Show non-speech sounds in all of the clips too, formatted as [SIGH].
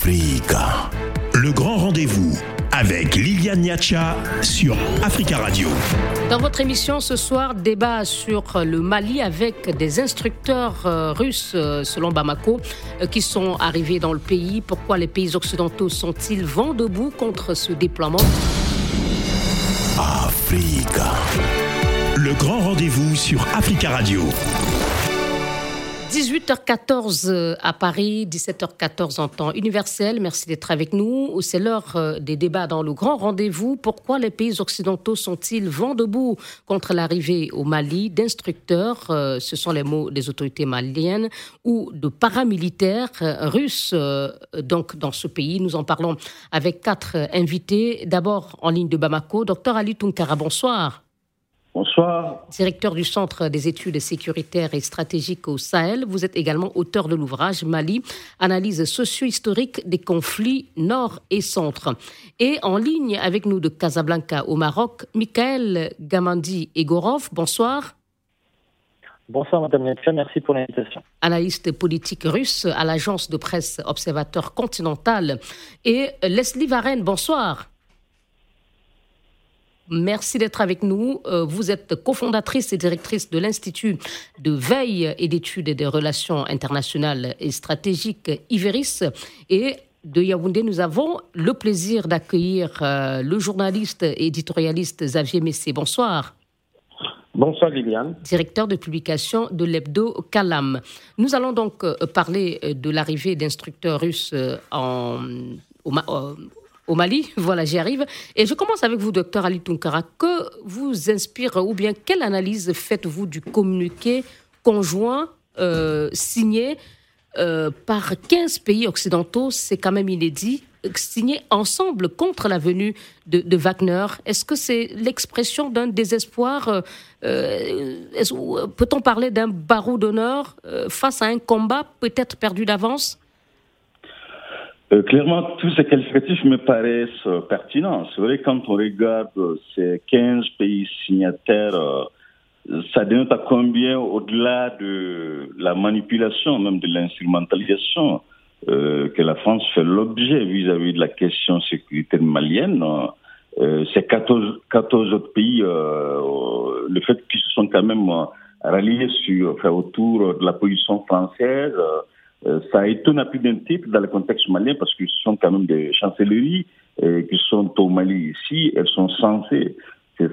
Africa. Le grand rendez-vous avec Liliane Niacha sur Africa Radio. Dans votre émission ce soir, débat sur le Mali avec des instructeurs euh, russes, euh, selon Bamako, euh, qui sont arrivés dans le pays. Pourquoi les pays occidentaux sont-ils vent debout contre ce déploiement? Africa. Le grand rendez-vous sur Africa Radio. 18h14 euh, à Paris, 17h14 en temps universel. Merci d'être avec nous. C'est l'heure euh, des débats dans le grand rendez-vous. Pourquoi les pays occidentaux sont-ils vent debout contre l'arrivée au Mali d'instructeurs, euh, ce sont les mots des autorités maliennes, ou de paramilitaires russes donc dans ce pays Nous en parlons avec quatre invités. D'abord en ligne de Bamako, docteur Ali Tunkara, bonsoir. Bonsoir. Directeur du Centre des études sécuritaires et stratégiques au Sahel, vous êtes également auteur de l'ouvrage Mali, analyse socio-historique des conflits nord et centre. Et en ligne avec nous de Casablanca au Maroc, Michael Gamandi Egorov, bonsoir. Bonsoir Madame Netcha, merci pour l'invitation. Analyste politique russe à l'agence de presse Observateur Continental. Et Leslie Varenne, bonsoir. Merci d'être avec nous. Euh, vous êtes cofondatrice et directrice de l'Institut de veille et d'études des relations internationales et stratégiques Iveris. Et de Yaoundé, nous avons le plaisir d'accueillir euh, le journaliste et éditorialiste Xavier Messé. Bonsoir. Bonsoir Liliane. Directeur de publication de l'hebdo Kalam. Nous allons donc euh, parler de l'arrivée d'instructeurs russes en, au, au Mali. [LAUGHS] Voilà, j'y arrive. Et je commence avec vous, docteur Ali Tunkara. Que vous inspire ou bien quelle analyse faites-vous du communiqué conjoint euh, signé euh, par 15 pays occidentaux? C'est quand même inédit signé ensemble contre la venue de, Wagner. Est-ce que c'est l'expression d'un désespoir euh, Peut-on parler d'un barreau d'honneur face à un combat peut-être perdu d'avance? Euh, clairement, tous ces qualificatifs me paraissent euh, pertinents. C'est vrai, quand on regarde euh, ces 15 pays signataires, ça dénote à combien, au-delà de la manipulation, même de l'instrumentalisation, que la France fait l'objet vis-à-vis de la question sécuritaire malienne. ces 14, 14 autres pays, le fait qu'ils se sont quand même ralliés sur, enfin, autour de la position française, euh, ça étonne à plus d'un titre dans le contexte malien parce que ce sont quand même des chancelleries euh, qui sont au Mali ici. Elles sont censées, ces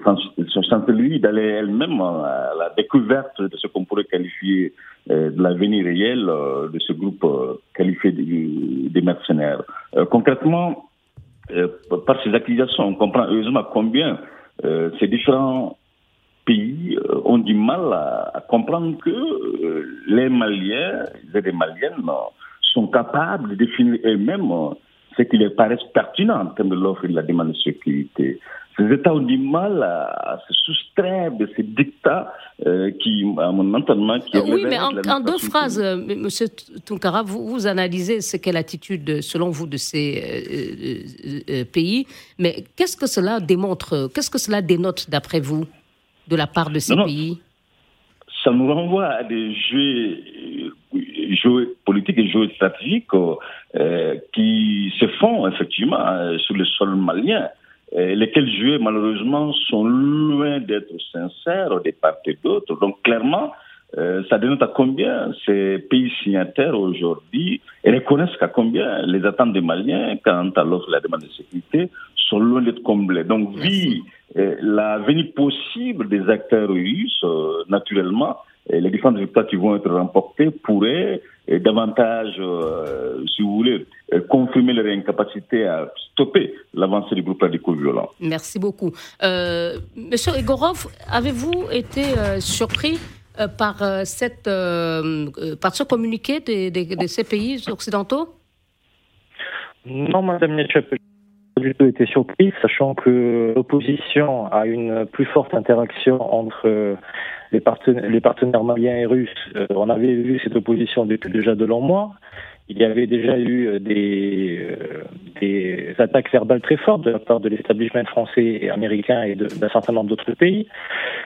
chancelleries d'aller elles-mêmes à la découverte de ce qu'on pourrait qualifier euh, de l'avenir réel de ce groupe qualifié des mercenaires. concrètement, par ces accusations, on comprend heureusement combien ces différents pays euh, ont du mal à, comprendre que euh, les Maliens et les Maliennes sont capables de définir eux-mêmes euh, ce qui leur paraît pertinent en termes de l'offre et de la demande de sécurité. Ces États ont du mal à, se soustraire de ces dictats qui, à mon entendement, qui Oui, mais en, deux phrases, M. Tunkara, vous, vous, analysez ce qu'est l'attitude, selon vous, de ces pays. Mais qu'est-ce que cela démontre Qu'est-ce que cela dénote, d'après vous? De la part de ces pays Ça nous renvoie à des jeux, jeux politiques et jeux stratégiques euh, qui se font effectivement euh, sur le sol malien. Euh, lesquels jeux, malheureusement, sont loin d'être sincères des part et d'autre. Donc, clairement, euh, ça dénote à combien ces pays signataires aujourd'hui reconnaissent qu'à combien les attentes des Maliens quant à l'offre la demande de sécurité sont loin d'être comblées. Donc, euh, la venue possible des acteurs russes, euh, naturellement, les différentes victoires qui vont être remportées pourraient davantage, si vous voulez, confirmer leur incapacité à stopper l'avancée du groupe radical violent. Merci beaucoup. Monsieur Egorov, avez-vous été surpris euh, par, euh, cette, euh, par ce communiqué de, ces pays occidentaux? Non, Madame Nietzsche, pas du tout été surpris, sachant que l'opposition a une plus forte interaction entre les partenaires, les partenaires maliens et russes. on avait vu cette opposition depuis déjà de longs mois. Il y avait déjà eu euh, des, euh, des attaques verbales très fortes de la part de l'établissement français et américain et d'un certain nombre d'autres pays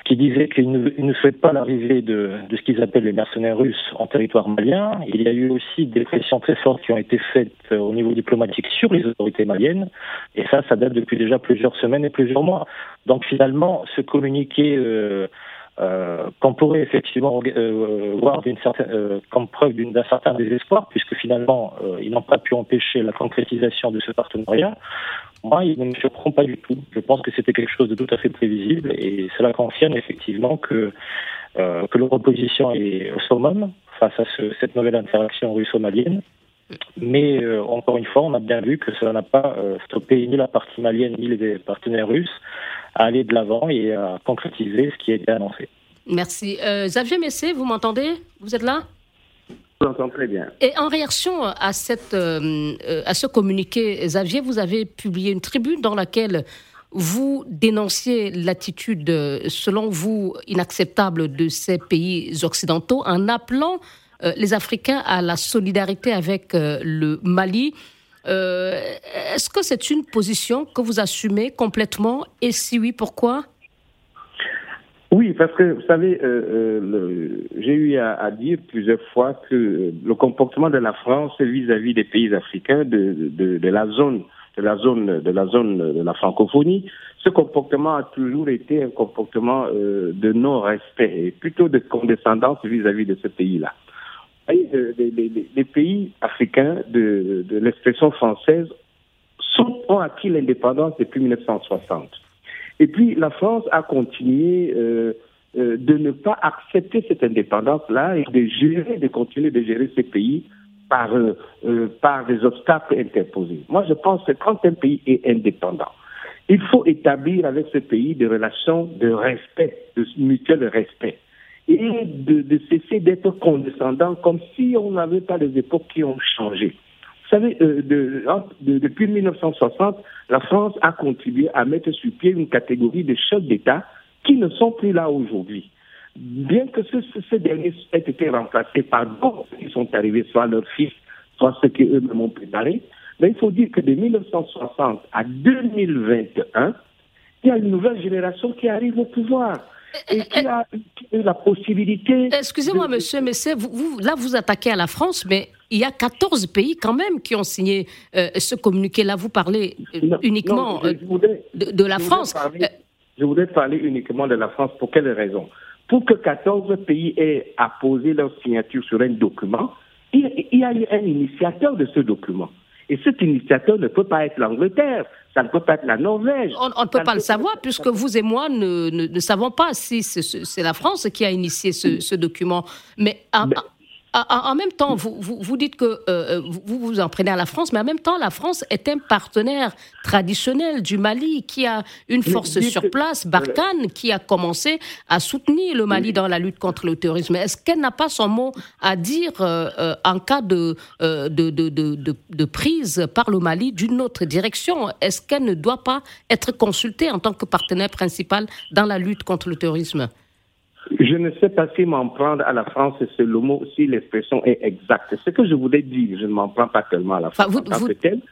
qui disaient qu'ils ne, ne souhaitent pas l'arrivée de, de, ce qu'ils appellent les mercenaires russes en territoire malien. Il y a eu aussi des pressions très fortes qui ont été faites euh, au niveau diplomatique sur les autorités maliennes et ça, ça date depuis déjà plusieurs semaines et plusieurs mois. Donc finalement, ce communiqué euh, euh, qu'on pourrait effectivement euh, voir d'une certaine, euh, comme preuve d'un certain désespoir, puisque finalement, ils n'ont pas pu empêcher la concrétisation de ce partenariat. Moi, ils ne me surprend pas du tout. Je pense que c'était quelque chose de tout à fait prévisible et cela confirme effectivement que, que leur est au summum face à ce, cette nouvelle interaction russo-malienne. Mais encore une fois, on a bien vu que cela n'a pas stoppé ni la partie malienne ni les partenaires russes à aller de l'avant et à concrétiser ce qui a été annoncé. Merci. Euh, Xavier Messé, vous m'entendez? Vous êtes là? Je vous entends très bien. Et en réaction à, cette, euh, à ce communiqué, Xavier, vous avez publié une tribune dans laquelle vous dénonciez l'attitude, selon vous, inacceptable de ces pays occidentaux en appelant euh, les Africains à la solidarité avec le Mali. Euh, est-ce que c'est une position que vous assumez complètement Et si oui, pourquoi oui, parce que vous savez, euh, euh, j'ai eu à, dire plusieurs fois que le comportement de la France vis-à-vis des pays africains de, la zone, de la zone, de la zone de la francophonie, ce comportement a toujours été un comportement de non-respect et plutôt de condescendance vis-à-vis de ce pays-là. Euh, les, pays africains de, l'expression française ont acquis l'indépendance depuis 1960. Et puis la France a continué euh, euh, de ne pas accepter cette indépendance-là et de gérer, de continuer de gérer ces pays par, par des obstacles interposés. Moi, je pense que quand un pays est indépendant, il faut établir avec ce pays des relations de respect, de mutuel respect et de, cesser d'être condescendant comme si on n'avait pas les époques qui ont changé. Vous savez, euh, depuis 1960, la France a contribué à mettre sur pied une catégorie de chefs d'État qui ne sont plus là aujourd'hui. Bien que ce, ce, derniers aient été remplacés par d'autres qui sont arrivés, soit leurs fils, soit ceux qui eux-mêmes ont préparé, mais il faut dire que de 1960 à 2021, il y a une nouvelle génération qui arrive au pouvoir et qui a la possibilité. Excusez-moi, monsieur mais vous, vous, là, vous attaquez à la France, mais il y a 14 pays quand même qui ont signé euh, ce communiqué-là. Vous parlez euh, uniquement euh, de, la France. je voudrais parler uniquement de la France. Pour quelle raison? Pour que 14 pays aient apposé leur signature sur un document, il y a eu un initiateur de ce document. Et cet initiateur ne peut pas être l'Angleterre, ça ne peut pas être la Norvège. On, ne peut pas le savoir puisque vous et moi ne, ne, savons pas si c'est la France qui a initié ce, document. Mais, en même temps, vous, vous, dites que euh, euh, vous vous en prenez à la France, mais en même temps, la France est un partenaire traditionnel du Mali qui a une force sur place, Barkhane, qui a commencé à soutenir le Mali dans la lutte contre le terrorisme. Est-ce qu'elle n'a pas son mot à dire euh, en cas de, de, de, de, prise par le Mali d'une autre direction? Est-ce qu'elle ne doit pas être consultée en tant que partenaire principal dans la lutte contre le terrorisme? Je ne sais pas si m'en prendre à la France, c'est le mot, si l'expression est exacte. Ce que je voulais dire, je ne m'en prends pas tellement à la France.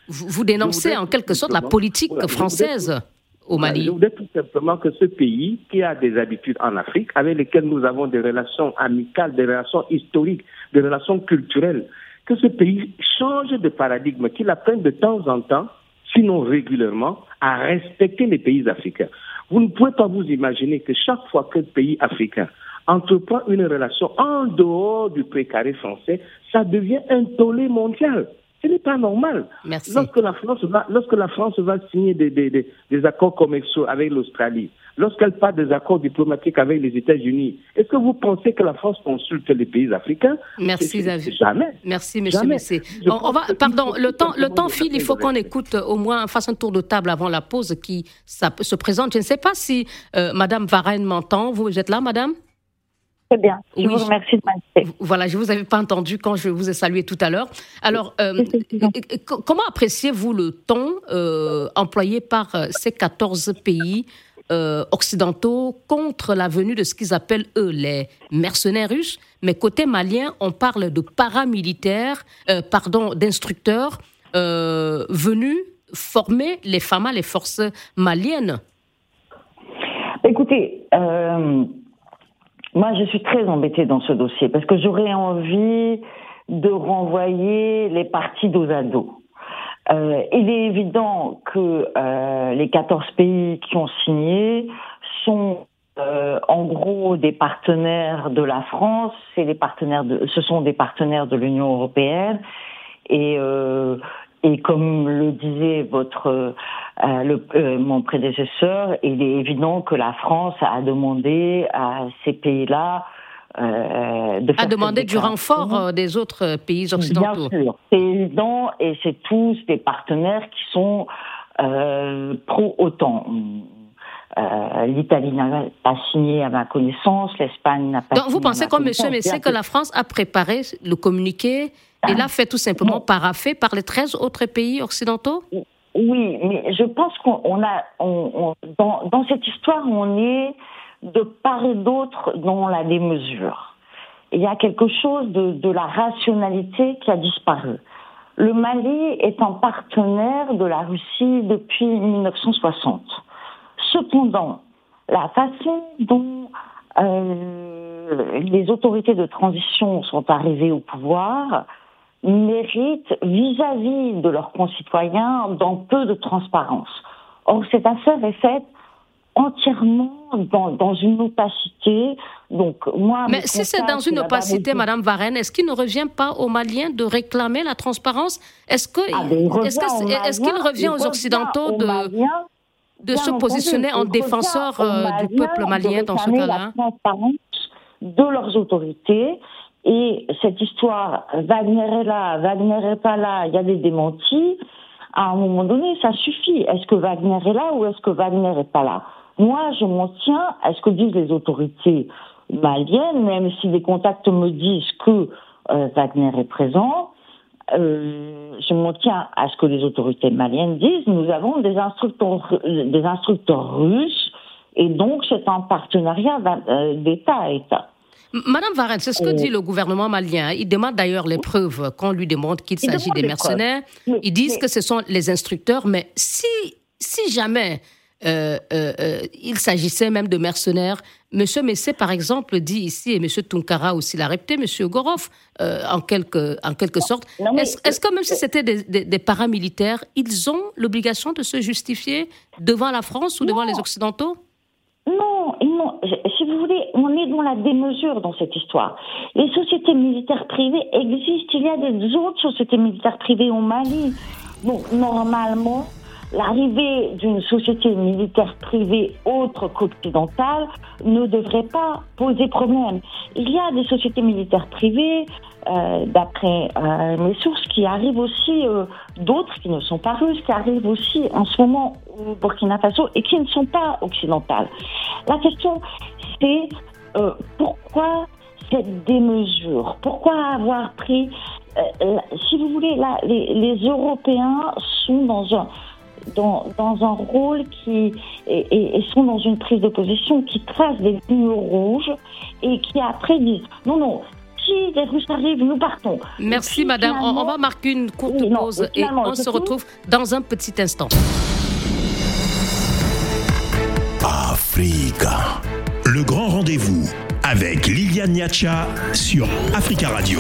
vous, vous, dénoncez en quelque sorte la politique française au Mali. Je voudrais tout simplement que ce pays, qui a des habitudes en Afrique, avec lesquelles nous avons des relations amicales, des relations historiques, des relations culturelles, que ce pays change de paradigme, qu'il apprenne de temps en temps, sinon régulièrement, à respecter les pays africains. Vous ne pouvez pas vous imaginer que chaque fois qu'un pays africain entreprend une relation en dehors du précaré français, ça devient un tollé mondial. Ce n'est pas normal. Merci. Lorsque la France va, lorsque la France va signer des, des, des, accords commerciaux avec l'Australie, lorsqu'elle parle des accords diplomatiques avec les États-Unis, est-ce que vous pensez que la France consulte les pays africains? Merci, Xavier. Jamais. Merci, monsieur Messé. On, va, pardon, le temps, le temps file. Il faut qu'on écoute au moins, fasse un tour de table avant la pause qui ça, se présente. Je ne sais pas si euh, Madame Varenne m'entend. Vous êtes là, Madame? Très bien. Je vous remercie de m'inviter. Voilà, je ne vous avais pas entendu quand je vous ai salué tout à l'heure. Alors, euh, comment appréciez-vous le ton euh, employé par euh, ces 14 pays occidentaux contre la venue de ce qu'ils appellent, eux, les mercenaires russes, mais côté malien, on parle de paramilitaires, pardon, d'instructeurs venus former les FAMA, les forces maliennes. Écoutez, moi je suis très embêtée dans ce dossier parce que j'aurais envie de renvoyer les parties dos à dos. Euh, il est évident que euh, les 14 pays qui ont signé sont euh, en gros des partenaires de la France, c'est des partenaires de, ce sont des partenaires de l'Union européenne. Et euh, et comme le disait votre euh, le, mon prédécesseur, il est évident que la France a demandé à ces pays-là euh, de a demandé du renfort euh, des autres pays occidentaux. Bien sûr, c'est évident et c'est tous des partenaires qui sont euh, pro-OTAN. Euh, L'Italie n'a pas signé à ma connaissance, l'Espagne n'a pas Donc vous pensez comme M. Messé que la France a préparé le communiqué et l'a fait tout simplement paraffer par les 13 autres pays occidentaux? Oui, mais je pense qu'on a, on, dans, dans, cette histoire, on est de part et d'autre dans la démesure. Il y a quelque chose de, de la rationalité qui a disparu. Le Mali est un partenaire de la Russie depuis 1960. Cependant, la façon dont euh, les autorités de transition sont arrivées au pouvoir mérite vis-à-vis -vis de leurs concitoyens d'un peu de transparence. Or, cette affaire est faite entièrement dans, une opacité. Donc, moi, Mais si c'est dans une opacité, Madame Varenne, est-ce qu'il ne revient pas aux Maliens de réclamer la transparence? Est-ce qu'il ah, est est qu'il revient aux Occidentaux de, de se positionner en défenseur euh, du peuple malien dans ce cas-là? la transparence de leurs autorités. Et cette histoire, Wagner est là, Wagner est pas là, il y a des démentis. À un moment donné, ça suffit. Est-ce que Wagner est là ou est-ce que Wagner n'est pas là? Moi, je m'en tiens à ce que disent les autorités maliennes, même si les contacts me disent que euh, Wagner est présent. Euh, je m'en tiens à ce que les autorités maliennes disent. Nous avons des instructeurs, des instructeurs russes, et donc c'est un partenariat euh, d'État à État. Madame Varenne, c'est ce que dit le gouvernement malien. Il demande d'ailleurs les preuves qu'on lui demande qu'il s'agit des mercenaires. Ils disent que ce sont les instructeurs, mais si, si jamais euh, euh, euh, il s'agissait même de mercenaires. Monsieur Messé, par exemple, dit ici, et Monsieur Tunkara aussi l'a répété, Monsieur Gorov, en, quelque, en quelque sorte. Est-ce que même si c'était des, paramilitaires, ils ont l'obligation de se justifier devant la France ou devant les Occidentaux? Non, non, si vous voulez, on est dans la démesure dans cette histoire. Les sociétés militaires privées existent. Il y a des autres sociétés militaires privées au Mali. Donc, normalement, L'arrivée d'une société militaire privée autre qu'occidentale ne devrait pas poser problème. Il y a des sociétés militaires privées, euh, d'après euh, mes sources, qui arrivent aussi, euh, d'autres qui ne sont pas russes, qui arrivent aussi en ce moment au Burkina Faso et qui ne sont pas occidentales. La question, c'est pourquoi cette démesure? Pourquoi avoir pris, si vous voulez, là, les, les Européens sont dans un dans, dans un rôle qui et, sont dans une prise de position qui trace des lignes rouges et qui après disent non non si les Russes arrivent nous partons. Merci madame, on, va marquer une courte pause et on se retrouve dans un petit instant. Africa, le grand rendez-vous avec Liliane Niacha sur Africa Radio.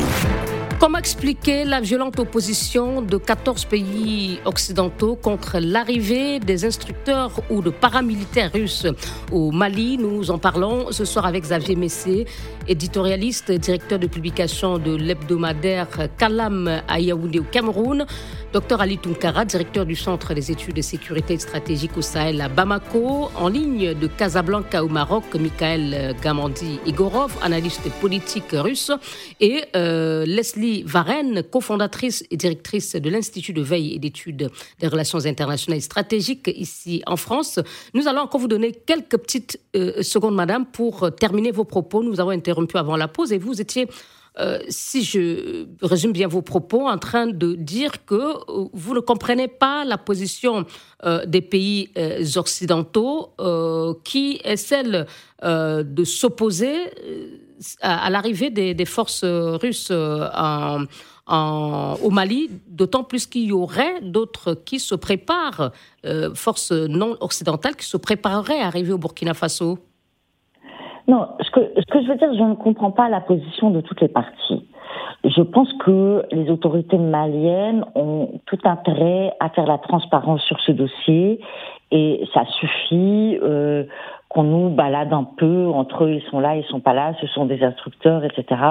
Comment expliquer la violente opposition de 14 pays occidentaux contre l'arrivée des instructeurs ou de paramilitaires russes au Mali? Nous en parlons ce soir avec Xavier Messé, éditorialiste, directeur de publication de l'hebdomadaire Kalam à Yaoundé au Cameroun. Docteur Ali Tunkara, directeur du Centre des études de sécurité stratégique au Sahel à Bamako, en ligne de Casablanca au Maroc, Michael Gamandi Igorov, analyste politique russe, et euh, Leslie Varenne, cofondatrice et directrice de l'Institut de veille et d'études des relations internationales et stratégiques ici en France. Nous allons encore vous donner quelques petites euh, secondes, madame, pour terminer vos propos. Nous avons interrompu avant la pause et vous étiez euh, si je résume bien vos propos, en train de dire que euh, vous ne comprenez pas la position euh, des pays occidentaux qui est celle de s'opposer à, l'arrivée des, forces russes au Mali, d'autant plus qu'il y aurait d'autres qui se préparent, forces non occidentales qui se prépareraient à arriver au Burkina Faso Non, ce que, ce que je veux dire, je ne comprends pas la position de toutes les parties. Je pense que les autorités maliennes ont tout intérêt à faire la transparence sur ce dossier et ça suffit euh, qu'on nous balade un peu entre eux, ils sont là, ils sont pas là, ce sont des instructeurs, etc.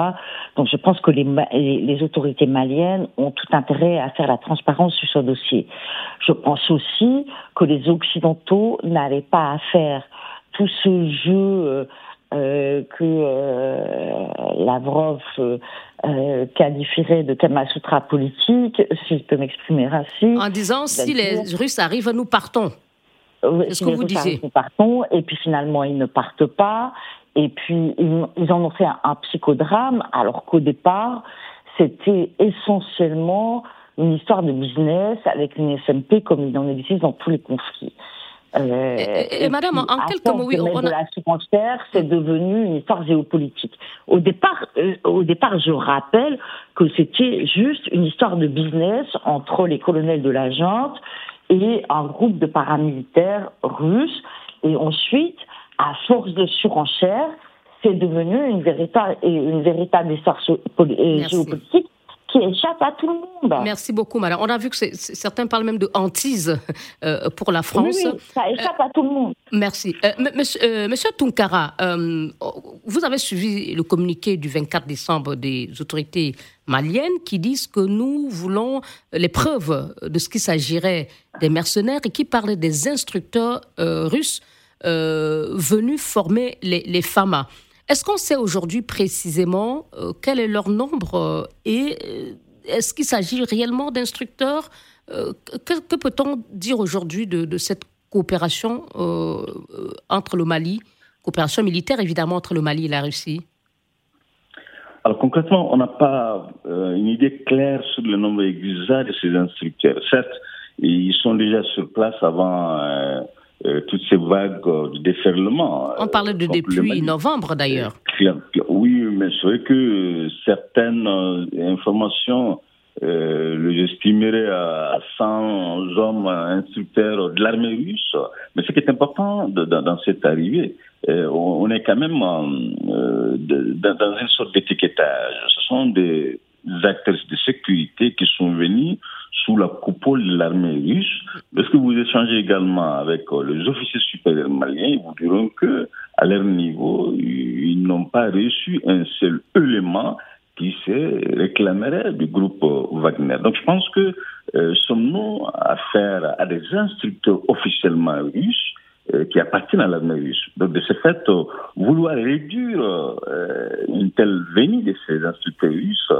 Donc je pense que les, les autorités maliennes ont tout intérêt à faire la transparence sur ce dossier. Je pense aussi que les Occidentaux n'avaient pas à faire tout ce jeu euh, euh, que euh, Lavrov euh, qualifierait de Kamasutra politique, si je peux m'exprimer ainsi. En disant si les Russes arrivent, nous partons. C'est ce que vous disiez. Nous partons, et puis finalement ils ne partent pas, et puis ils, en ont fait un, psychodrame, alors qu'au départ c'était essentiellement une histoire de business avec une SMP comme il en existe dans tous les conflits. Euh, et, madame, en quelques mots, oui, on a... de la surenchère, c'est devenu une histoire géopolitique. Au départ, euh, au départ, je rappelle que c'était juste une histoire de business entre les colonels de la junte et un groupe de paramilitaires russes. Et ensuite, à force de surenchère, c'est devenu une véritable, une véritable histoire géopolitique qui échappe à tout le monde. Merci beaucoup, madame. On a vu que certains parlent même de hantise euh, pour la France. Oui, ça échappe à tout le monde. Merci. Euh, monsieur, euh, monsieur, Tunkara, vous avez suivi le communiqué du 24 décembre des autorités maliennes qui disent que nous voulons les preuves de ce qu'il s'agirait des mercenaires et qui parlent des instructeurs russes venus former les, les FAMA. Est-ce qu'on sait aujourd'hui précisément euh, quel est leur nombre euh, et euh, est-ce qu'il s'agit réellement d'instructeurs Que, peut-on dire aujourd'hui de, cette coopération entre le Mali, coopération militaire évidemment entre le Mali et la Russie? Alors concrètement, on n'a pas une idée claire sur le nombre exact de ces instructeurs. Certes, ils sont déjà sur place avant euh, toutes ces vagues de déferlement. On parle de depuis novembre d'ailleurs. Oui, mais c'est vrai que certaines euh, informations euh, le estimerait à 100 hommes instructeurs de l'armée russe. Mais ce qui est important dans, cette arrivée, on, est quand même dans une sorte d'étiquetage. Ce sont des acteurs de sécurité qui sont venus sous la coupole de l'armée russe. Lorsque vous échangez également avec euh, les officiers supérieurs maliens, ils vous diront que, à leur niveau, ils n'ont pas reçu un seul élément qui se réclamerait du groupe euh, Wagner. Donc je pense que euh, sommes-nous affaire à des instructeurs officiellement russes qui appartiennent à l'armée russe? Donc de ce fait, vouloir réduire une telle venue de ces instructeurs russes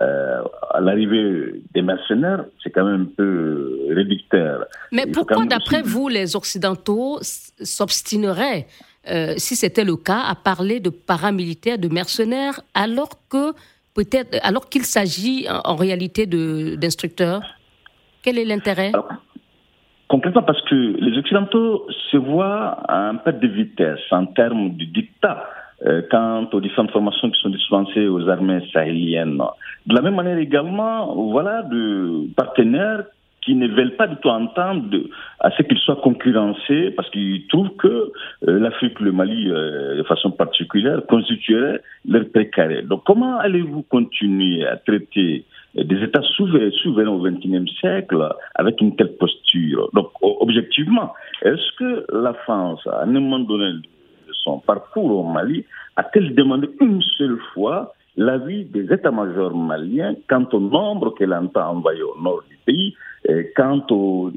euh, à l'arrivée des mercenaires, c'est quand même un peu réducteur. Mais pourquoi, d'après vous, les Occidentaux s'obstineraient, euh, si c'était le cas, à parler de paramilitaires, de mercenaires, alors que peut-être, alors qu'il s'agit en, réalité d'instructeurs? Quel est l'intérêt? Concrètement, parce que les Occidentaux se voient à un peu de vitesse en termes de dictat quant aux différentes formations qui sont dispensées aux armées sahéliennes. De la même manière également, voilà, de partenaires qui ne veulent pas du tout entendre à ce qu'ils soient concurrencés parce qu'ils trouvent que euh, l'Afrique, le Mali, euh, de façon particulière, constituerait leur précaré. Donc comment allez-vous continuer à traiter des États souverains, souverains au XXIe siècle avec une telle posture? Donc objectivement, est-ce que la France, à un moment donné, parcours au Mali, a-t-elle demandé une seule fois l'avis des états-majors maliens quant au nombre qu'elle entend envoyer au nord du pays, et quant, au,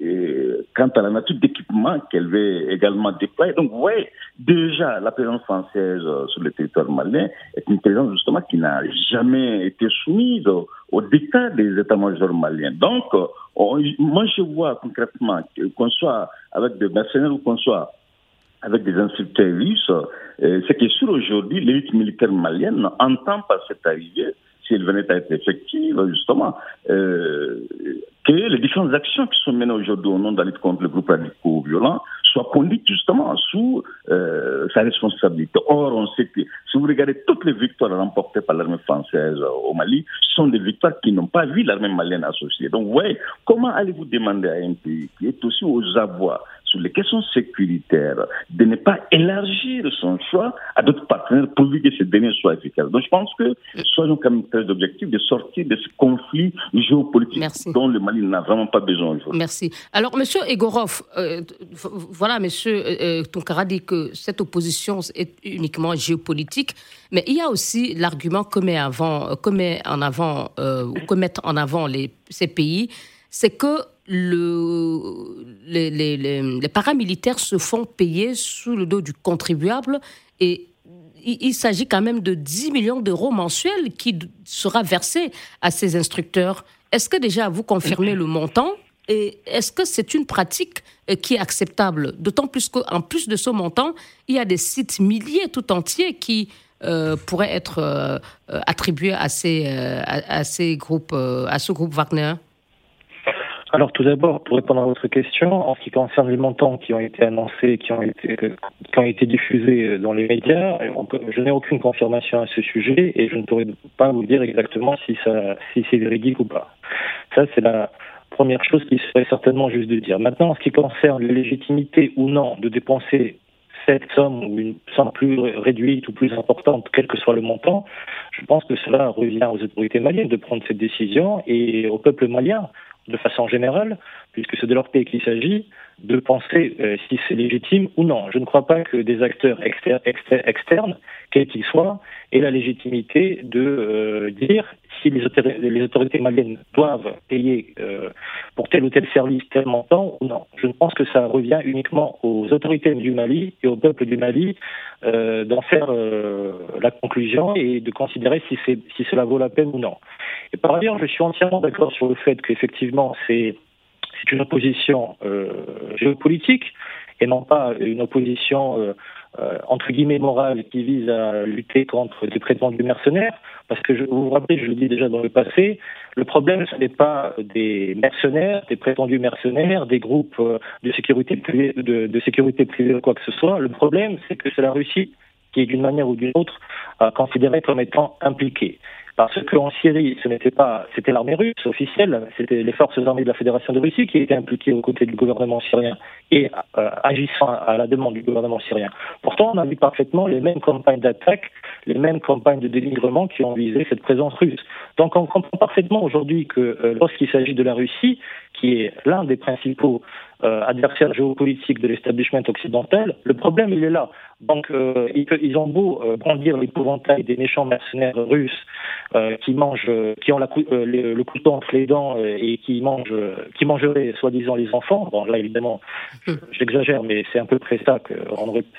quant à la nature d'équipement qu'elle veut également déployer. Donc, vous voyez, déjà, la présence française euh, sur le territoire malien est une présence justement qui n'a jamais été soumise au, au des états-majors maliens. Donc, euh, moi, je vois concrètement qu'on soit avec des mercenaires ou qu'on soit avec des instructeurs russes, euh, ce qui est sûr aujourd'hui, l'élite militaire malienne entend par cette arrivée si elle venait à être effective, justement, euh, que les différentes actions qui sont menées aujourd'hui au nom de la lutte contre le groupe radicaux violent soient conduites justement sous euh, sa responsabilité. Or, on sait que si vous regardez toutes les victoires remportées par l'armée française au Mali, sont des victoires qui n'ont pas vu l'armée malienne associée. Donc, vous voyez, comment allez-vous demander à un pays qui est aussi aux avoirs sur les questions sécuritaires, de ne pas élargir son choix à d'autres partenaires pourvu que ces derniers soient efficaces. Donc je pense que soyons quand même très objectifs de sortir de ce conflit géopolitique dont le Mali n'a vraiment pas besoin aujourd'hui. Merci. Alors, Monsieur Egorov, euh, voilà, Monsieur euh, Tonkara dit que cette opposition est uniquement géopolitique, mais il y a aussi l'argument que met, avant, que met en avant, euh, que mettent en avant les, ces pays, c'est que le, les, les, les, paramilitaires se font payer sous le dos du contribuable et il, s'agit quand même de 10 millions d'euros mensuels qui sera versé à ces instructeurs. Est-ce que déjà vous confirmez le montant et est-ce que c'est une pratique euh, qui est acceptable? D'autant plus qu'en plus de ce montant, il y a des sites milliers tout entiers qui euh, pourraient être euh, attribués à ces, à, ces groupes, à ce groupe Wagner alors tout d'abord, pour répondre à votre question, en ce qui concerne les montants qui ont été annoncés, qui ont été, qui ont été diffusés dans les médias, je n'ai aucune confirmation à ce sujet et je ne pourrais pas vous dire exactement si, ça, si c'est véridique ou pas. Ça, c'est la première chose qui serait certainement juste de dire. Maintenant, en ce qui concerne la légitimité ou non de dépenser cette somme ou une somme plus réduite ou plus importante, quel que soit le montant, je pense que cela revient aux autorités maliennes de prendre cette décision et au peuple malien de façon générale, puisque c'est de leur pays qu'il s'agit, de penser euh, si c'est légitime ou non. Je ne crois pas que des acteurs externes, quels qu'ils soient, aient la légitimité de euh, dire si les, autorités, maliennes doivent payer euh, pour tel ou tel service tel montant ou non. Je pense que ça revient uniquement aux autorités du Mali et au peuple du Mali d'en faire la conclusion et de considérer si, si cela vaut la peine ou non. Et par ailleurs, je suis entièrement d'accord sur le fait qu'effectivement, c'est c'est une opposition euh, géopolitique et non pas une opposition euh, euh, entre guillemets morale qui vise à lutter contre des prétendus mercenaires. Parce que vous vous rappelez, je le dis déjà dans le passé, le problème ce n'est pas des mercenaires, des prétendus mercenaires, des groupes de sécurité privée, de, sécurité privée ou quoi que ce soit. Le problème c'est que c'est la Russie qui est d'une manière ou d'une autre considérée comme étant impliquée. Parce qu'en Syrie, ce n'était pas, c'était l'armée russe officielle, c'était les forces armées de la Fédération de Russie qui étaient impliquées aux côtés du gouvernement syrien et euh, agissant à la demande du gouvernement syrien. Pourtant, on a vu parfaitement les mêmes campagnes d'attaque, les mêmes campagnes de dénigrement qui ont visé cette présence russe. Donc on comprend parfaitement aujourd'hui que euh, lorsqu'il s'agit de la Russie, qui est l'un des principaux euh, adversaires géopolitiques de l'establishment occidental, le problème il est là. Donc euh, ils, ont beau euh, brandir l'épouvantail des méchants mercenaires russes qui mangent, qui ont la, le, couteau entre les dents et qui mangent, qui mangeraient soi-disant les enfants. Bon là évidemment, j'exagère, mais c'est à peu près ça que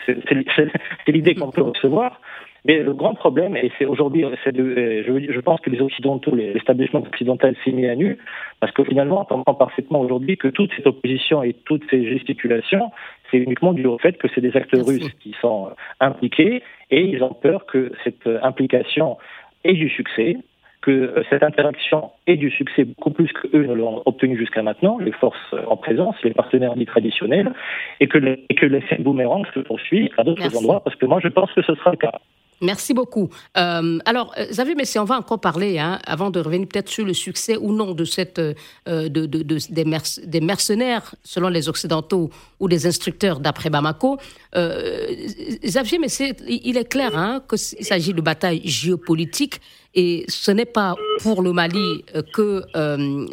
c'est l'idée qu'on peut recevoir. Mais le grand problème, et c'est aujourd'hui, je, je, pense que les Occidentaux, l'établissement occidental s'est mis à nu, parce que finalement, on comprend parfaitement aujourd'hui que toute cette opposition et toutes ces gesticulations, c'est uniquement dû au fait que c'est des acteurs russes qui sont euh, impliqués, et ils ont peur que cette euh, implication ait du succès, que euh, cette interaction ait du succès beaucoup plus qu'eux ne l'ont obtenu jusqu'à maintenant, les forces en présence, les partenaires dits traditionnels, et que l'effet boomerang se poursuit à d'autres endroits, parce que moi je pense que ce sera le cas. Merci beaucoup. Euh, alors, euh, Xavier mais on va encore parler, hein, avant de revenir peut-être sur le succès ou non de cette, euh, de, des, mercenaires, selon les Occidentaux, ou des instructeurs d'après Bamako. Xavier mais il est clair hein, qu'il s'agit de bataille géopolitique et ce n'est pas pour le Mali que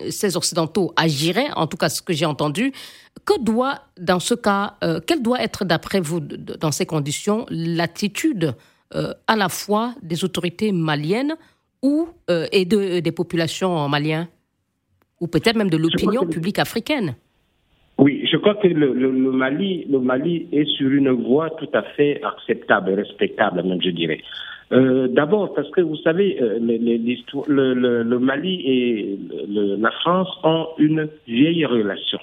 ces Occidentaux agiraient, en tout cas ce que j'ai entendu. Que doit, dans ce cas, quelle doit être, d'après vous, dans ces conditions, l'attitude euh, à la fois des autorités maliennes ou, euh, et de, des populations maliennes, ou peut-être même de l'opinion publique africaine. Oui, je crois que le, Mali, le Mali est sur une voie tout à fait acceptable, respectable même, je dirais. Euh, d'abord parce que vous savez, le, le, Mali et la France ont une vieille relation.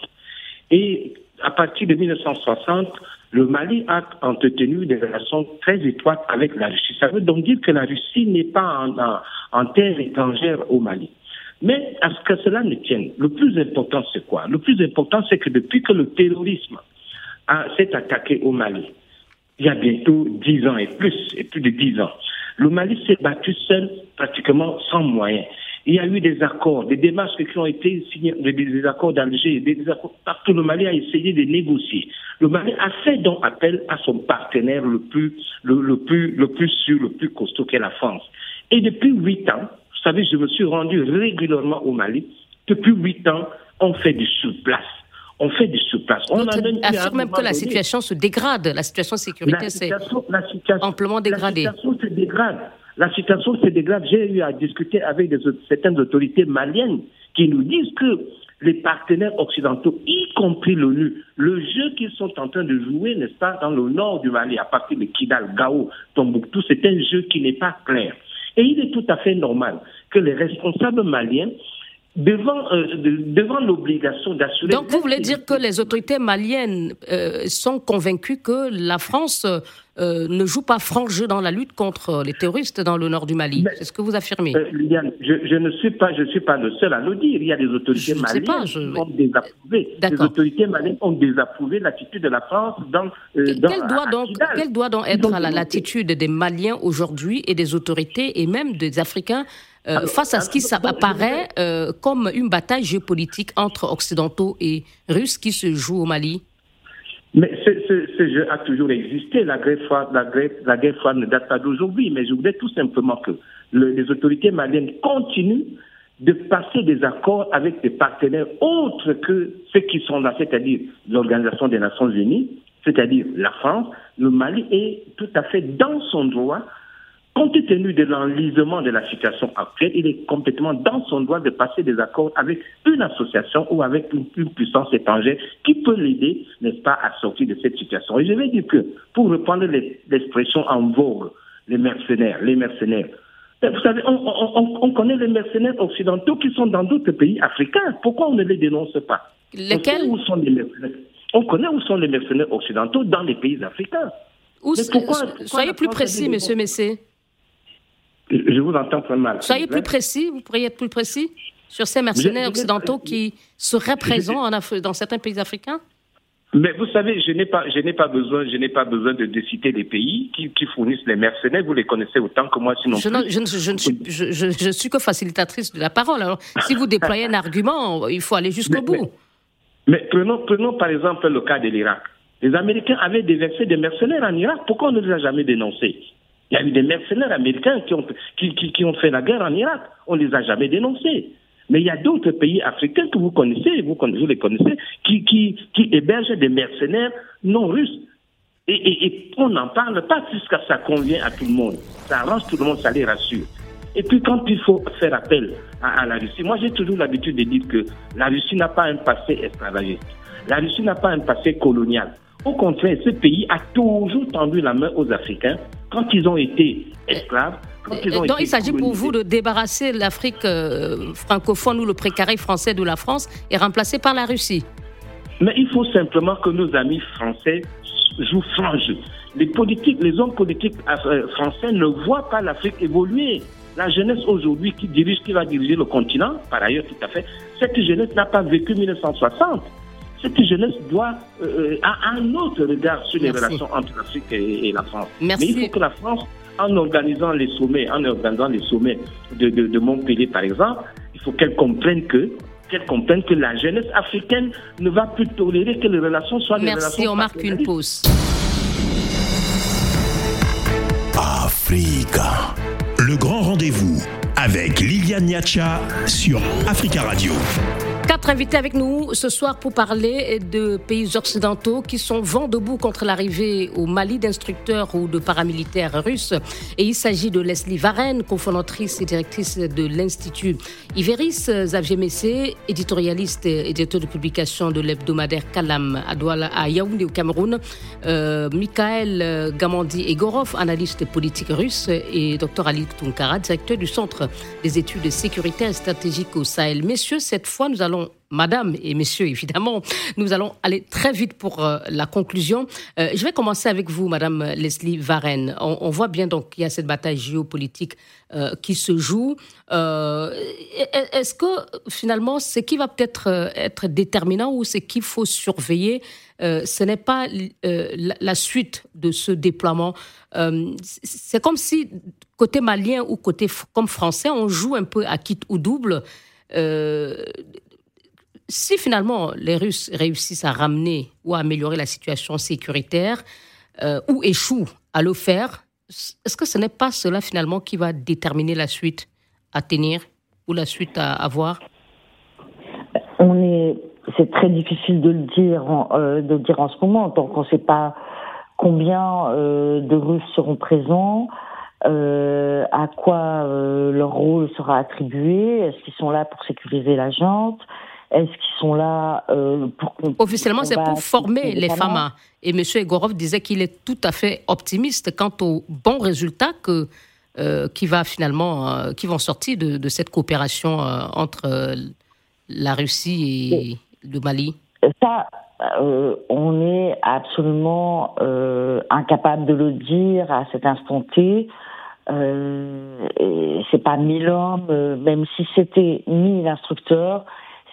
Et à partir de 1960, le Mali a entretenu des relations très étroites avec la Russie. Ça veut donc dire que la Russie n'est pas en, terre étrangère au Mali. Mais à ce que cela ne tienne, le plus important, c'est quoi? Le plus important, c'est que depuis que le terrorisme s'est attaqué au Mali, il y a bientôt dix ans et plus, et plus de dix ans, le Mali s'est battu seul, pratiquement sans moyens. Il y a eu des accords, des démarches qui ont été signées, des accords d'Alger, des accords partout. Le Mali a essayé de négocier. Le Mali a fait donc appel à son partenaire le plus, le, plus, le plus sûr, le plus costaud qu'est la France. Et depuis huit ans, vous savez, je me suis rendu régulièrement au Mali. Depuis huit ans, on fait du surplace. On fait du surplace. On affirme même que la situation se dégrade. La situation sécuritaire s'est amplement dégradée. La situation se dégrade. La situation se dégrade. J'ai eu à discuter avec certaines autorités maliennes qui nous disent que les partenaires occidentaux, y compris l'ONU, le jeu qu'ils sont en train de jouer, n'est-ce pas, dans le nord du Mali, à partir de Kidal, Gao, Tombouctou, c'est un jeu qui n'est pas clair. Et il est tout à fait normal que les responsables maliens devant, euh, devant l'obligation d'assurer. Donc vous voulez dire que les autorités maliennes euh, sont convaincues que la France euh, ne joue pas franc jeu dans la lutte contre les terroristes dans le nord du Mali. C'est ce que vous affirmez. je, ne suis pas, je suis pas le seul à le dire. Il y a des autorités maliennes qui ont désapprouvé. Les autorités maliennes ont désapprouvé l'attitude de la France dans. quelle, doit donc, quelle doit donc être l'attitude des Maliens aujourd'hui et des autorités et même des Africains euh, face à ce qui apparaît euh, comme une bataille géopolitique entre occidentaux et russes qui se joue au Mali mais ce, jeu a toujours existé. La guerre froide, la la guerre froide ne date pas d'aujourd'hui. Mais je voudrais tout simplement que les autorités maliennes continuent de passer des accords avec des partenaires autres que ceux qui sont là, c'est-à-dire l'Organisation des Nations Unies, c'est-à-dire la France. Le Mali est tout à fait dans son droit Compte tenu de l'enlisement de la situation actuelle, il est complètement dans son droit de passer des accords avec une association ou avec une, puissance étrangère qui peut l'aider, n'est-ce pas, à sortir de cette situation. Et je vais dire que, pour reprendre l'expression en vogue, les mercenaires, les mercenaires, ben, vous savez, on, connaît les mercenaires occidentaux qui sont dans d'autres pays africains. Pourquoi on ne les dénonce pas? Lesquels? On, où sont les on connaît où sont les mercenaires occidentaux dans les pays africains. soyez plus précis, monsieur Messé. Je vous entends très mal. Soyez plus précis, vous pourriez être plus précis sur ces mercenaires occidentaux qui seraient présents dans certains pays africains? Mais vous savez, je n'ai pas, je n'ai pas besoin, je n'ai pas besoin de, citer les pays qui, fournissent les mercenaires. Vous les connaissez autant que moi, sinon. Je, je, je, ne suis, je, suis que facilitatrice de la parole. Alors, si vous déployez un argument, il faut aller jusqu'au bout. Mais, prenons, prenons par exemple le cas de l'Irak. Les Américains avaient déversé des mercenaires en Irak. Pourquoi on ne les a jamais dénoncés? Il y a eu des mercenaires américains qui ont, qui, ont fait la guerre en Irak. On ne les a jamais dénoncés. Mais il y a d'autres pays africains que vous connaissez, vous, les connaissez, qui, hébergent des mercenaires non russes. Et, on n'en parle pas puisque ça convient à tout le monde. Ça arrange tout le monde, ça les rassure. Et puis quand il faut faire appel à, à la Russie, moi j'ai toujours l'habitude de dire que la Russie n'a pas un passé esclavagiste. La Russie n'a pas un passé colonial. Au contraire, ce pays a toujours tendu la main aux Africains quand ils ont été esclaves. Quand ils ont Donc il s'agit pour vous de débarrasser l'Afrique euh, francophone ou le précaré français de la France et remplacer par la Russie. Mais il faut simplement que nos amis français jouent franc jeu. Les politiques, les hommes politiques euh, français ne voient pas l'Afrique évoluer. La jeunesse aujourd'hui qui dirige, qui va diriger le continent, par ailleurs tout à fait, cette jeunesse n'a pas vécu 1960 cette jeunesse doit euh, a un autre regard sur les relations entre l'Afrique et, la France. Mais il faut que la France, en organisant les sommets, en organisant les sommets de, de, Montpellier par exemple, il faut qu'elle comprenne que qu'elle comprenne que la jeunesse africaine ne va plus tolérer que les relations soient des relations. Merci, on marque une pause. Africa. Le grand rendez-vous avec Liliane Niacha sur Africa Radio. Quatre invités avec nous ce soir pour parler de pays occidentaux qui sont vent debout contre l'arrivée au Mali d'instructeurs ou de paramilitaires russes. Et il s'agit de Leslie Varenne, cofondatrice et directrice de l'Institut Iveris, Xavier Messé, éditorialiste et directeur de publication de l'hebdomadaire Kalam à Douala, à Yaoundé au Cameroun, euh, Michael Gamandi Egorov, analyste politique russe, et Dr Ali Tunkara, directeur du Centre des études sécuritaires et stratégiques au Sahel. Messieurs, cette fois, nous allons madame et messieurs, évidemment. Nous allons aller très vite pour euh, la conclusion. Euh, je vais commencer avec vous, madame Leslie Varenne. On, voit bien donc qu'il y a cette bataille géopolitique euh, qui se joue. Est-ce que finalement, ce qui va peut-être être déterminant ou ce qu'il faut surveiller, ce n'est pas la suite de ce déploiement? C'est comme si, côté malien ou côté comme français, on joue un peu à quitte ou double si finalement les Russes réussissent à ramener ou à améliorer la situation sécuritaire euh, ou échouent à le faire, est-ce que ce n'est pas cela finalement qui va déterminer la suite à tenir ou la suite à avoir? On est, c'est très difficile de le dire, en, euh, de dire en ce moment, tant qu'on ne sait pas combien euh, de Russes seront présents. à quoi leur rôle sera attribué Est-ce qu'ils sont là pour sécuriser la jante est-ce qu'ils sont là euh, pour Officiellement, c'est pour former les femmes. Et M. Egorov disait qu'il est tout à fait optimiste quant aux bons résultats que, euh, qui, va finalement, euh, qui vont sortir de, cette coopération entre la Russie et le Mali. Ça, on est absolument incapable de le dire à cet instant T. c'est pas mille hommes, même si c'était mille instructeurs,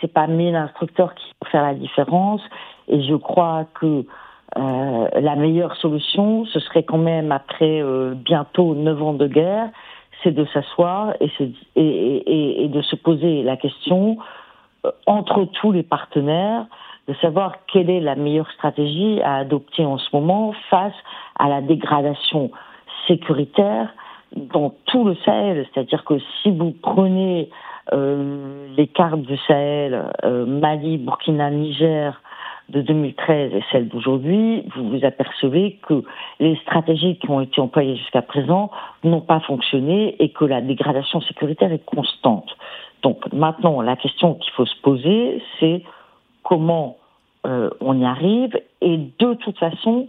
c'est pas mille instructeurs qui vont faire la différence. Et je crois que euh, la meilleure solution, ce serait quand même après euh, bientôt neuf ans de guerre, c'est de s'asseoir et, de se poser la question euh, entre tous les partenaires de savoir quelle est la meilleure stratégie à adopter en ce moment face à la dégradation sécuritaire dans tout le Sahel. C'est-à-dire que si vous prenez les cartes du Sahel, euh, Mali, Burkina, Niger de 2013 et celles d'aujourd'hui, vous vous apercevez que les stratégies qui ont été employées jusqu'à présent n'ont pas fonctionné et que la dégradation sécuritaire est constante. Donc maintenant, la question qu'il faut se poser, c'est comment euh, on y arrive et de toute façon,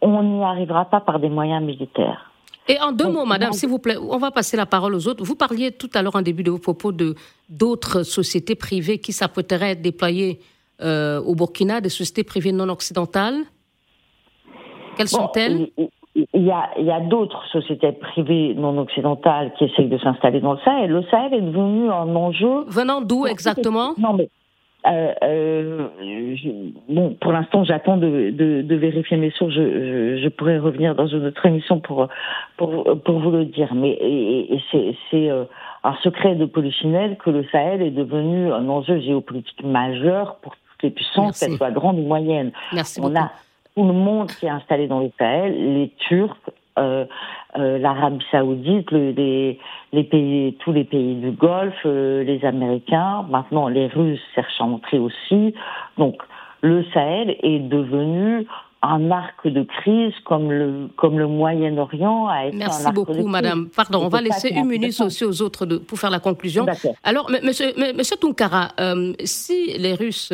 on n'y arrivera pas par des moyens militaires. Et en deux mots, madame, s'il vous plaît, on va passer la parole aux autres. Vous parliez tout à l'heure en début de vos propos de d'autres sociétés privées qui s'apprêteraient à être déployées euh, au Burkina, des sociétés privées non occidentales. Quelles sont-elles? il y a, a d'autres sociétés privées non occidentales qui essayent de s'installer dans le Sahel. Le Sahel est devenu un enjeu. Venant d'où exactement? Non, mais euh, euh, bon, pour l'instant, j'attends de, de, de, vérifier mes sources. Je, je, pourrais revenir dans une autre émission pour pour, pour vous le dire. Mais et, c'est euh, un secret de Polichinelle que le Sahel est devenu un enjeu géopolitique majeur pour toutes les puissances, qu'elles soient grandes ou moyennes. Merci On a tout le monde qui est installé dans le Sahel, les Turcs, euh, euh, l'Arabie Saoudite, les, les, pays, tous les pays du Golfe, euh, les Américains, maintenant les Russes cherchent à entrer aussi. Donc le Sahel est devenu un arc de crise comme le, comme le Moyen-Orient a été Merci un arc beaucoup, Madame. Pardon, on va laisser une minute aussi aux autres de, pour faire la conclusion. Alors, Monsieur, monsieur Tunkara, si les Russes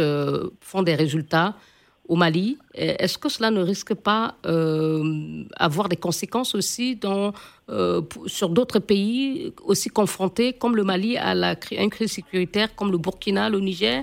font des résultats, au Mali. Est-ce que cela ne risque pas euh, avoir des conséquences aussi dans, euh, sur d'autres pays aussi confrontés, comme le Mali, à, la, une crise sécuritaire, comme le Burkina, le Niger?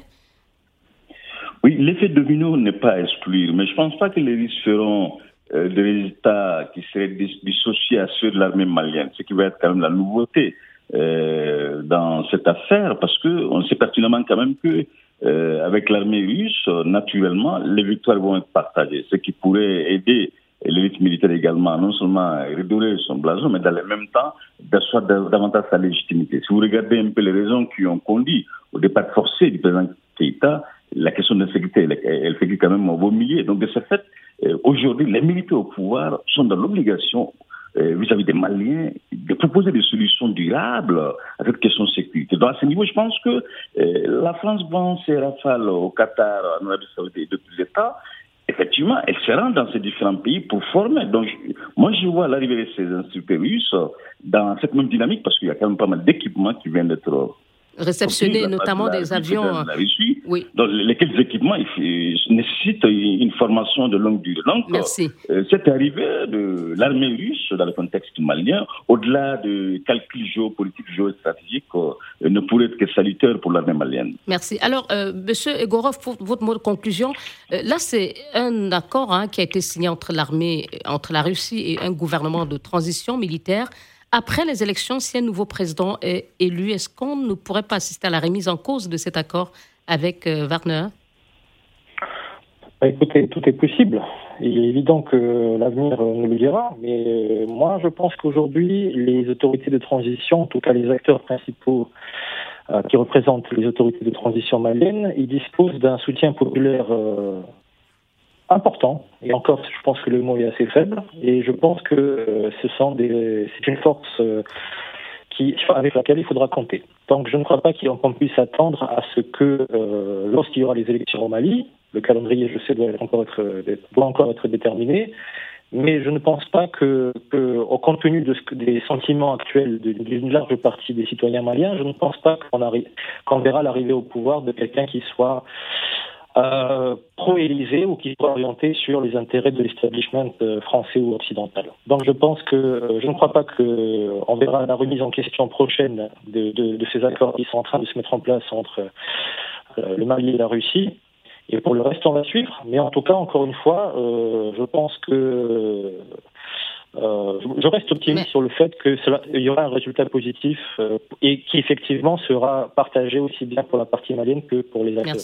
Oui, l'effet domino n'est pas à exclure, mais je ne pense pas que les risques seront euh, des résultats qui seraient dissociés à ceux de l'armée malienne, ce qui va être quand même la nouveauté dans cette affaire, parce qu'on sait pertinemment quand même que euh, avec l'armée russe, naturellement, les victoires vont être partagées, ce qui pourrait aider l'élite militaire également, non seulement à redorer son blason, mais dans le même temps, d'asseoir davantage sa légitimité. Si vous regardez un peu les raisons qui ont conduit au départ forcé du président Keïta, la question de sécurité, elle, fait quand même au beau millier. Donc, de ce fait, euh, aujourd'hui, les militaires au pouvoir sont dans l'obligation euh, vis-à-vis des Maliens, de proposer des solutions durables à cette question de sécurité. Donc à ce niveau, je pense que euh, la France vend ses rafales au Qatar, en Arabie Saoudite et d'autres États. Effectivement, elle se rend dans ces différents pays pour former. Donc, moi, je vois l'arrivée de ces instructeurs russes dans cette même dynamique parce qu'il y a quand même pas mal d'équipements qui viennent d'être réceptionner notamment des avions. De la Russie, oui. dans lesquels équipements il nécessitent une formation de longue durée. Donc, Merci. Euh, cette arrivée de l'armée russe dans le contexte malien, au-delà de calculs géopolitiques, géostratégiques, euh, ne pourrait être que salutaire pour l'armée malienne. Merci. Alors, euh, Monsieur Egorov, pour votre mot de conclusion, là, c'est un accord hein, qui a été signé entre l'armée, entre la Russie et un gouvernement de transition militaire. Après les élections, si un nouveau président est élu, est-ce qu'on ne pourrait pas assister à la remise en cause de cet accord avec euh, Wagner? Bah, Écoutez, tout est possible. Il est évident que l'avenir euh, nous le dira, mais euh, moi je pense qu'aujourd'hui, les autorités de transition, en tout cas les acteurs principaux qui représentent les autorités de transition maliennes, ils disposent d'un soutien populaire important. Et encore, je pense que le mot est assez faible. Et je pense que euh, ce sont des, c'est une force euh, qui, avec laquelle il faudra compter. Donc, je ne crois pas qu'on puisse attendre à ce que, euh, lorsqu'il y aura les élections au Mali, le calendrier, je sais, doit encore être, doit encore être déterminé. Mais je ne pense pas que, au compte tenu des sentiments actuels d'une large partie des citoyens maliens, je ne pense pas qu'on qu'on verra l'arrivée au pouvoir de quelqu'un qui soit euh, pro-élysée ou qui soit orienté sur les intérêts de l'establishment euh, français ou occidental. Donc je pense que euh, je ne crois pas que on verra la remise en question prochaine de, de, de, ces accords qui sont en train de se mettre en place entre le Mali et la Russie. Et pour le reste, on va suivre. Mais en tout cas, encore une fois, je pense que euh, je reste optimiste sur le fait qu'il y aura un résultat positif euh, et qui effectivement sera partagé aussi bien pour la partie malienne que pour les acteurs.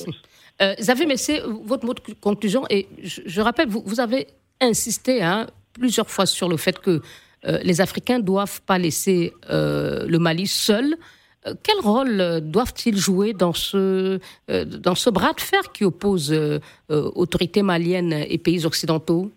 Euh, Xavier Messé, votre mot de conclusion, et je, rappelle, vous, avez insisté hein, plusieurs fois sur le fait que euh, les Africains ne doivent pas laisser le Mali seul. Quel rôle doivent-ils jouer dans ce, dans ce bras de fer qui oppose autorités maliennes et pays occidentaux?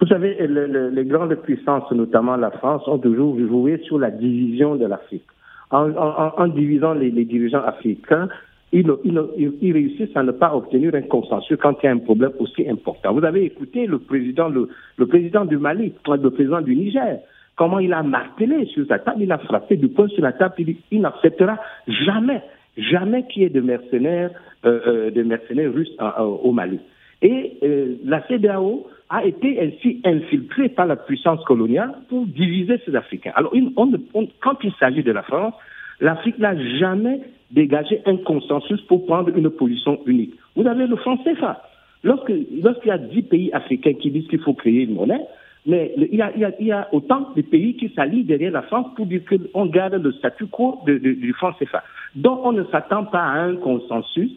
Vous savez, les grandes puissances, notamment la France, ont toujours joué sur la division de l'Afrique. En, divisant les, dirigeants africains, ils, ils, réussissent à ne pas obtenir un consensus quand il y a un problème aussi important. Vous avez écouté le président, le, président du Mali, le président du Niger, comment il a martelé sur sa table, il a frappé du poing sur la table, il, n'acceptera jamais, jamais qu'il y ait de mercenaires, euh, euh, de mercenaires russes au Mali. Et euh, la CDAO a été ainsi infiltrée par la puissance coloniale pour diviser ces Africains. Alors, quand il s'agit de la France, l'Afrique n'a jamais dégagé un consensus pour prendre une position unique. Vous avez le franc CFA. Lorsqu'il y a dix pays africains qui disent qu'il faut créer une monnaie, mais il y, a, il, y a, autant de pays qui s'allient derrière la France pour dire qu'on garde le statu quo du franc CFA. Donc on ne s'attend pas à un consensus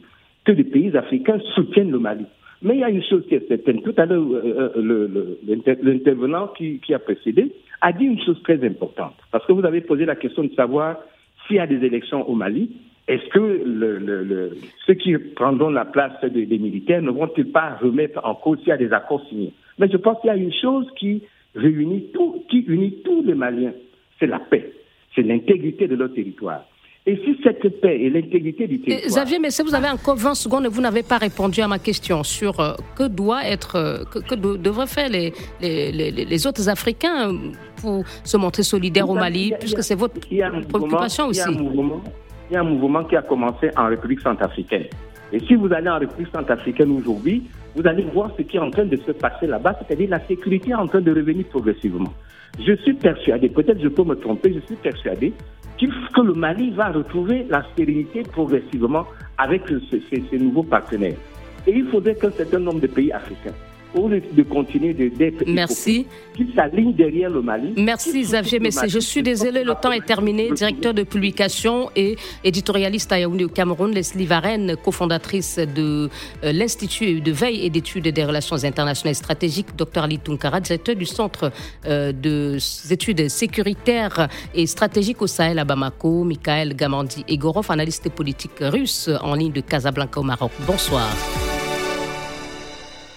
que les pays africains soutiennent le Mali. Mais il y a une chose qui est certaine. Tout à l'heure, euh, euh, l'intervenant qui, a précédé a dit une chose très importante. Parce que vous avez posé la question de savoir s'il y a des élections au Mali, est-ce que ceux qui prendront la place des, militaires ne vont-ils pas remettre en cause s'il y a des accords signés? Mais je pense qu'il y a une chose qui unit tous les Maliens, c'est la paix, c'est l'intégrité de leur territoire. Et si cette paix et l'intégrité du territoire... Xavier, mais si vous avez encore 20 secondes, vous n'avez pas répondu à ma question sur euh, que doit être, euh, que, devraient faire les, les, les, autres Africains pour se montrer solidaires au Mali, puisque c'est votre préoccupation aussi. Il y, a un mouvement qui a commencé en République centrafricaine. Et si vous allez en République centrafricaine aujourd'hui, vous allez voir ce qui est en train de se passer là-bas, c'est-à-dire la sécurité est en train de revenir progressivement. Je suis persuadé, peut-être je peux me tromper, je suis persuadé que le Mali va retrouver la sérénité progressivement avec ces nouveaux partenaires. Et il faudrait qu'un certain nombre de pays africains au lieu de continuer d'être Merci. s'aligne derrière le Mali. Merci Xavier Messé. Je suis désolé, le temps est terminé. Directeur de publication et éditorialiste à Yaoundé au Cameroun, Leslie Varenne, cofondatrice de euh, l'Institut de veille et d'études des relations internationales et stratégiques, Dr Ali Tunkara, directeur du Centre euh, d'études sécuritaires et stratégiques au Sahel à Bamako, Michael Gamandi Egorov, analyste politique russe en ligne de Casablanca au Maroc. Bonsoir.